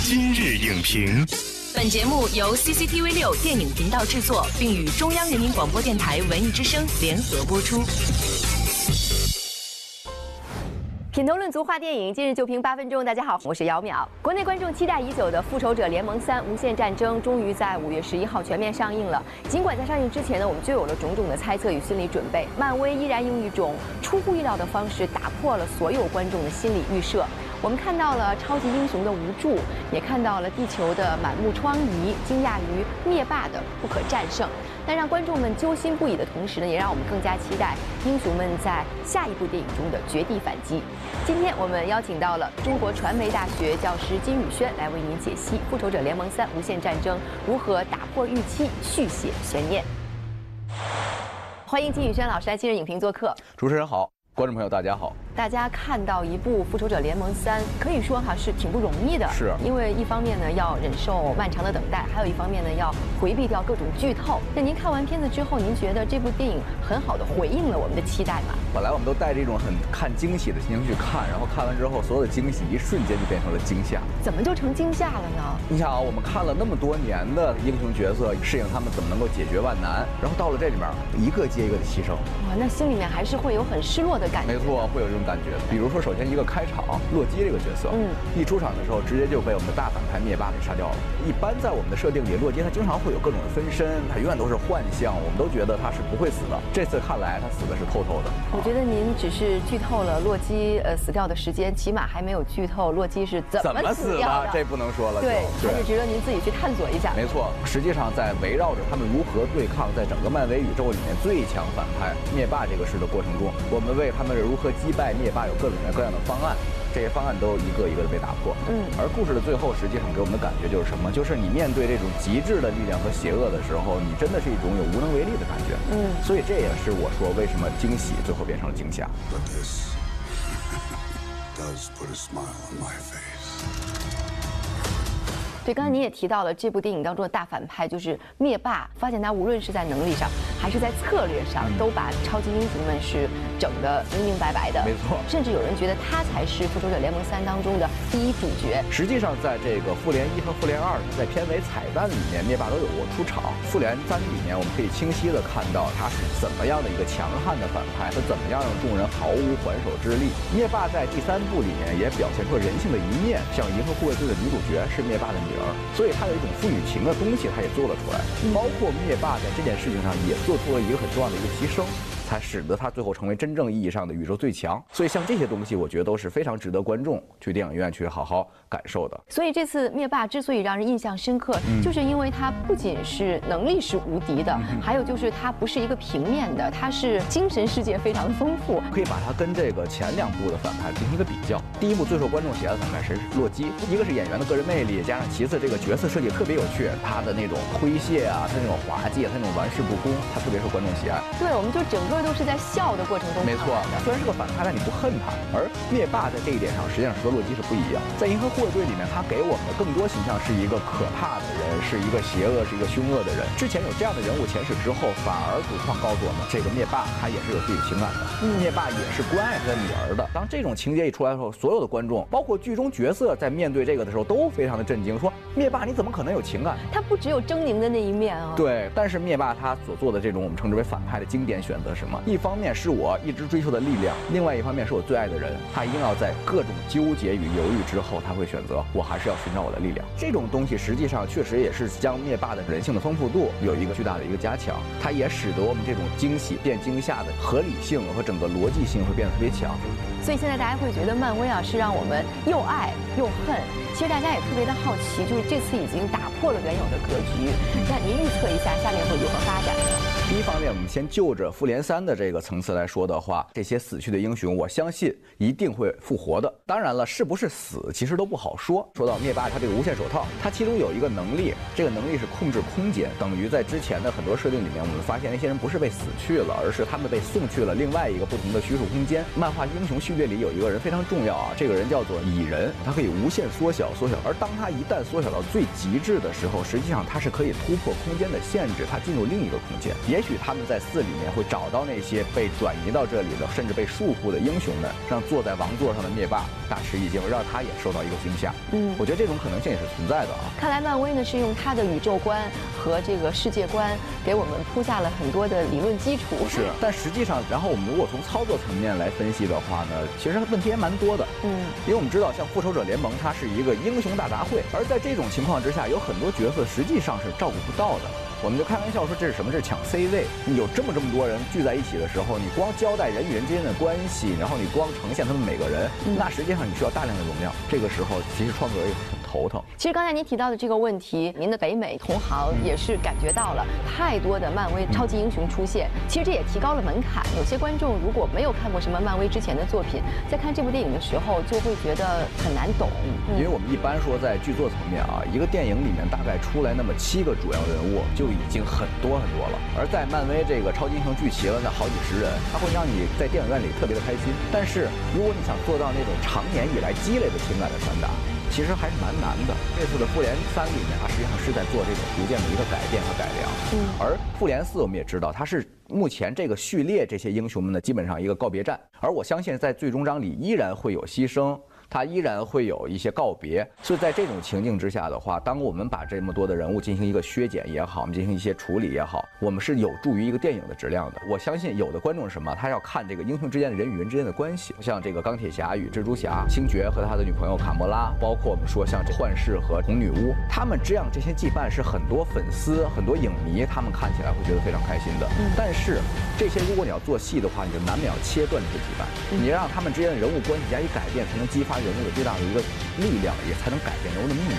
今日影评，本节目由 CCTV 六电影频道制作，并与中央人民广播电台文艺之声联合播出。品头论足话电影，今日就评八分钟。大家好，我是姚淼。国内观众期待已久的《复仇者联盟三：无限战争》终于在五月十一号全面上映了。尽管在上映之前呢，我们就有了种种的猜测与心理准备，漫威依然用一种出乎意料的方式打破了所有观众的心理预设。我们看到了超级英雄的无助，也看到了地球的满目疮痍，惊讶于灭霸的不可战胜。但让观众们揪心不已的同时呢，也让我们更加期待英雄们在下一部电影中的绝地反击。今天我们邀请到了中国传媒大学教师金宇轩来为您解析《复仇者联盟三：无限战争》如何打破预期，续写悬念。欢迎金宇轩老师来今日影评做客。主持人好，观众朋友大家好。大家看到一部《复仇者联盟三》，可以说哈是挺不容易的。是，因为一方面呢要忍受漫长的等待，还有一方面呢要回避掉各种剧透。那您看完片子之后，您觉得这部电影很好的回应了我们的期待吗？本来我们都带着一种很看惊喜的心情去看，然后看完之后，所有的惊喜一瞬间就变成了惊吓。怎么就成惊吓了呢？你想啊，我们看了那么多年的英雄角色，适应他们怎么能够解决万难，然后到了这里面，一个接一个的牺牲。哇，那心里面还是会有很失落的感觉。没错，会有这种感觉。比如说。首先，一个开场，洛基这个角色，嗯，一出场的时候，直接就被我们的大反派灭霸给杀掉了。一般在我们的设定里，洛基他经常会有各种的分身，他永远都是幻象，我们都觉得他是不会死的。这次看来，他死的是透透的。我觉得您只是剧透了洛基呃死掉的时间，起码还没有剧透洛基是怎么死掉的。这不能说了。对，还是值得您自己去探索一下。没错，实际上在围绕着他们如何对抗在整个漫威宇宙里面最强反派灭霸这个事的过程中，我们为他们如何击败灭霸有各种各样的方案。这些方案都一个一个的被打破，嗯，而故事的最后，实际上给我们的感觉就是什么？就是你面对这种极致的力量和邪恶的时候，你真的是一种有无能为力的感觉，嗯，所以这也是我说为什么惊喜最后变成了惊吓。对，刚才你也提到了这部电影当中的大反派就是灭霸，发现他无论是在能力上还是在策略上，都把超级英雄们是整得明明白白的。没错，甚至有人觉得他才是复仇者联盟三当中的第一主角。实际上，在这个复联一和复联二，在片尾彩蛋里面，灭霸都有过出场。复联三里面，我们可以清晰的看到他是怎么样的一个强悍的反派，他怎么样让众人毫无还手之力。灭霸在第三部里面也表现出人性的一面，像银河护卫队的女主角是灭霸的女儿。所以他有一种父女情的东西，他也做了出来，包括灭霸在这件事情上也做出了一个很重要的一个牺牲。才使得他最后成为真正意义上的宇宙最强。所以像这些东西，我觉得都是非常值得观众去电影院去好好感受的。所以这次灭霸之所以让人印象深刻，就是因为他不仅是能力是无敌的，还有就是他不是一个平面的，他是精神世界非常丰富。可以把它跟这个前两部的反派进行一个比较。第一部最受观众喜爱的反派谁是洛基，一个是演员的个人魅力，加上其次这个角色设计特别有趣，他的那种诙谐啊，他那种滑稽，他那种玩世不恭，他特别受观众喜爱。对，我们就整个。都是在笑的过程中，没错。虽然是个反派，但你不恨他。而灭霸在这一点上，实际上是和洛基是不一样。在银河护卫队里面，他给我们的更多形象是一个可怕的人，是一个邪恶、是一个凶恶的人。之前有这样的人物前史之后，反而主创告诉我们，这个灭霸他也是有自己的情感的。灭霸也是关爱他的女儿的。当这种情节一出来的时候，所有的观众，包括剧中角色，在面对这个的时候，都非常的震惊，说灭霸你怎么可能有情感？他不只有狰狞的那一面啊。对，但是灭霸他所做的这种我们称之为反派的经典选择是什么？一方面是。我一直追求的力量，另外一方面是我最爱的人，他一定要在各种纠结与犹豫之后，他会选择我还是要寻找我的力量。这种东西实际上确实也是将灭霸的人性的丰富度有一个巨大的一个加强，它也使得我们这种惊喜变惊吓的合理性和整个逻辑性会变得特别强。所以现在大家会觉得漫威啊是让我们又爱又恨，其实大家也特别的好奇，就是这次已经打破了原有的格局，那您预测一下下面会如何发展呢？第一方面，我们先就着复联三的这个层次来说的话，这些死去的英雄，我相信一定会复活的。当然了，是不是死，其实都不好说。说到灭霸，他这个无限手套，他其中有一个能力，这个能力是控制空间，等于在之前的很多设定里面，我们发现那些人不是被死去了，而是他们被送去了另外一个不同的虚数空间。漫画英雄序列里有一个人非常重要啊，这个人叫做蚁人，他可以无限缩小，缩小。而当他一旦缩小到最极致的时候，实际上他是可以突破空间的限制，他进入另一个空间。也许他们在寺里面会找到那些被转移到这里的，甚至被束缚的英雄们，让坐在王座上的灭霸大吃一惊，让他也受到一个惊吓。嗯，我觉得这种可能性也是存在的啊。看来漫威呢是用他的宇宙观和这个世界观给我们铺下了很多的理论基础。是，但实际上，然后我们如果从操作层面来分析的话呢，其实问题也蛮多的。嗯，因为我们知道，像复仇者联盟它是一个英雄大杂烩，而在这种情况之下，有很多角色实际上是照顾不到的。我们就开玩笑说这是什么？这是抢 C 位。你有这么这么多人聚在一起的时候，你光交代人与人之间的关系，然后你光呈现他们每个人，那实际上你需要大量的容量。这个时候，其实创作头疼。其实刚才您提到的这个问题，您的北美同行也是感觉到了太多的漫威超级英雄出现。其实这也提高了门槛。有些观众如果没有看过什么漫威之前的作品，在看这部电影的时候就会觉得很难懂。因为我们一般说在剧作层面啊，一个电影里面大概出来那么七个主要人物就。已经很多很多了，而在漫威这个超级英雄聚齐了那好几十人，它会让你在电影院里特别的开心。但是如果你想做到那种长年以来积累的情感的传达，其实还是蛮难的。这次的复联三里面，它实际上是在做这种逐渐的一个改变和改良。嗯，而复联四我们也知道，它是目前这个序列这些英雄们的基本上一个告别战。而我相信在最终章里依然会有牺牲。它依然会有一些告别，所以在这种情境之下的话，当我们把这么多的人物进行一个削减也好，我们进行一些处理也好，我们是有助于一个电影的质量的。我相信有的观众是什么，他要看这个英雄之间的人与人之间的关系，像这个钢铁侠与蜘蛛侠，星爵和他的女朋友卡莫拉，包括我们说像这幻视和红女巫，他们这样这些羁绊是很多粉丝、很多影迷他们看起来会觉得非常开心的。但是这些如果你要做戏的话，你就难免要切断这些羁绊，你让他们之间的人物关系加以改变，才能激发。人物的最大的一个力量，也才能改变人物的命运。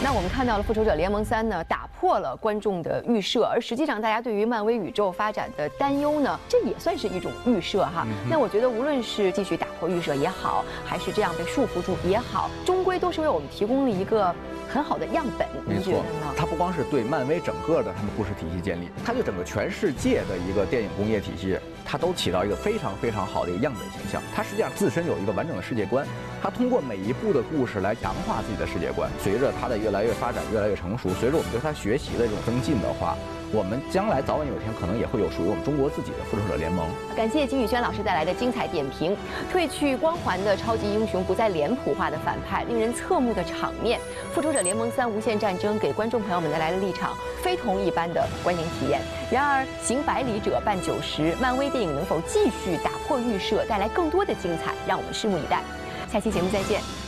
那我们看到了《复仇者联盟三》呢，打破了观众的预设，而实际上大家对于漫威宇宙发展的担忧呢，这也算是一种预设哈。那我觉得，无论是继续打破预设也好，还是这样被束缚住也好，终归都是为我们提供了一个。很好的样本，没错。它不光是对漫威整个的他们故事体系建立，它对整个全世界的一个电影工业体系，它都起到一个非常非常好的一个样本形象。它实际上自身有一个完整的世界观，它通过每一部的故事来强化自己的世界观。随着它的越来越发展，越来越成熟，随着我们对它学习的这种增进的话。我们将来早晚有一天可能也会有属于我们中国自己的复仇者联盟。感谢金宇轩老师带来的精彩点评。褪去光环的超级英雄，不再脸谱化的反派，令人侧目的场面，复仇者联盟三：无限战争给观众朋友们带来了一场非同一般的观影体验。然而，行百里者半九十，漫威电影能否继续打破预设，带来更多的精彩？让我们拭目以待。下期节目再见。